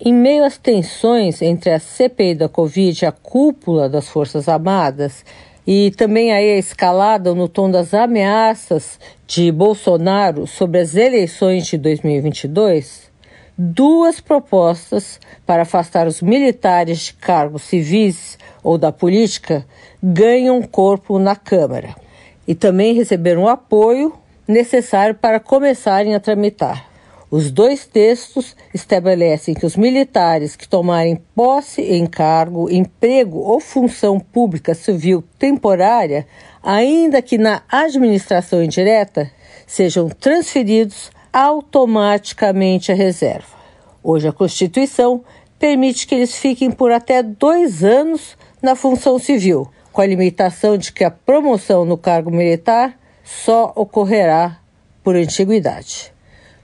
em meio às tensões entre a CPI da Covid e a cúpula das Forças Armadas, e também aí a escalada no tom das ameaças de Bolsonaro sobre as eleições de 2022, duas propostas para afastar os militares de cargos civis ou da política ganham corpo na Câmara e também receberam o apoio necessário para começarem a tramitar. Os dois textos estabelecem que os militares que tomarem posse em cargo, emprego ou função pública civil temporária, ainda que na administração indireta, sejam transferidos automaticamente à reserva. Hoje, a Constituição permite que eles fiquem por até dois anos na função civil, com a limitação de que a promoção no cargo militar só ocorrerá por antiguidade.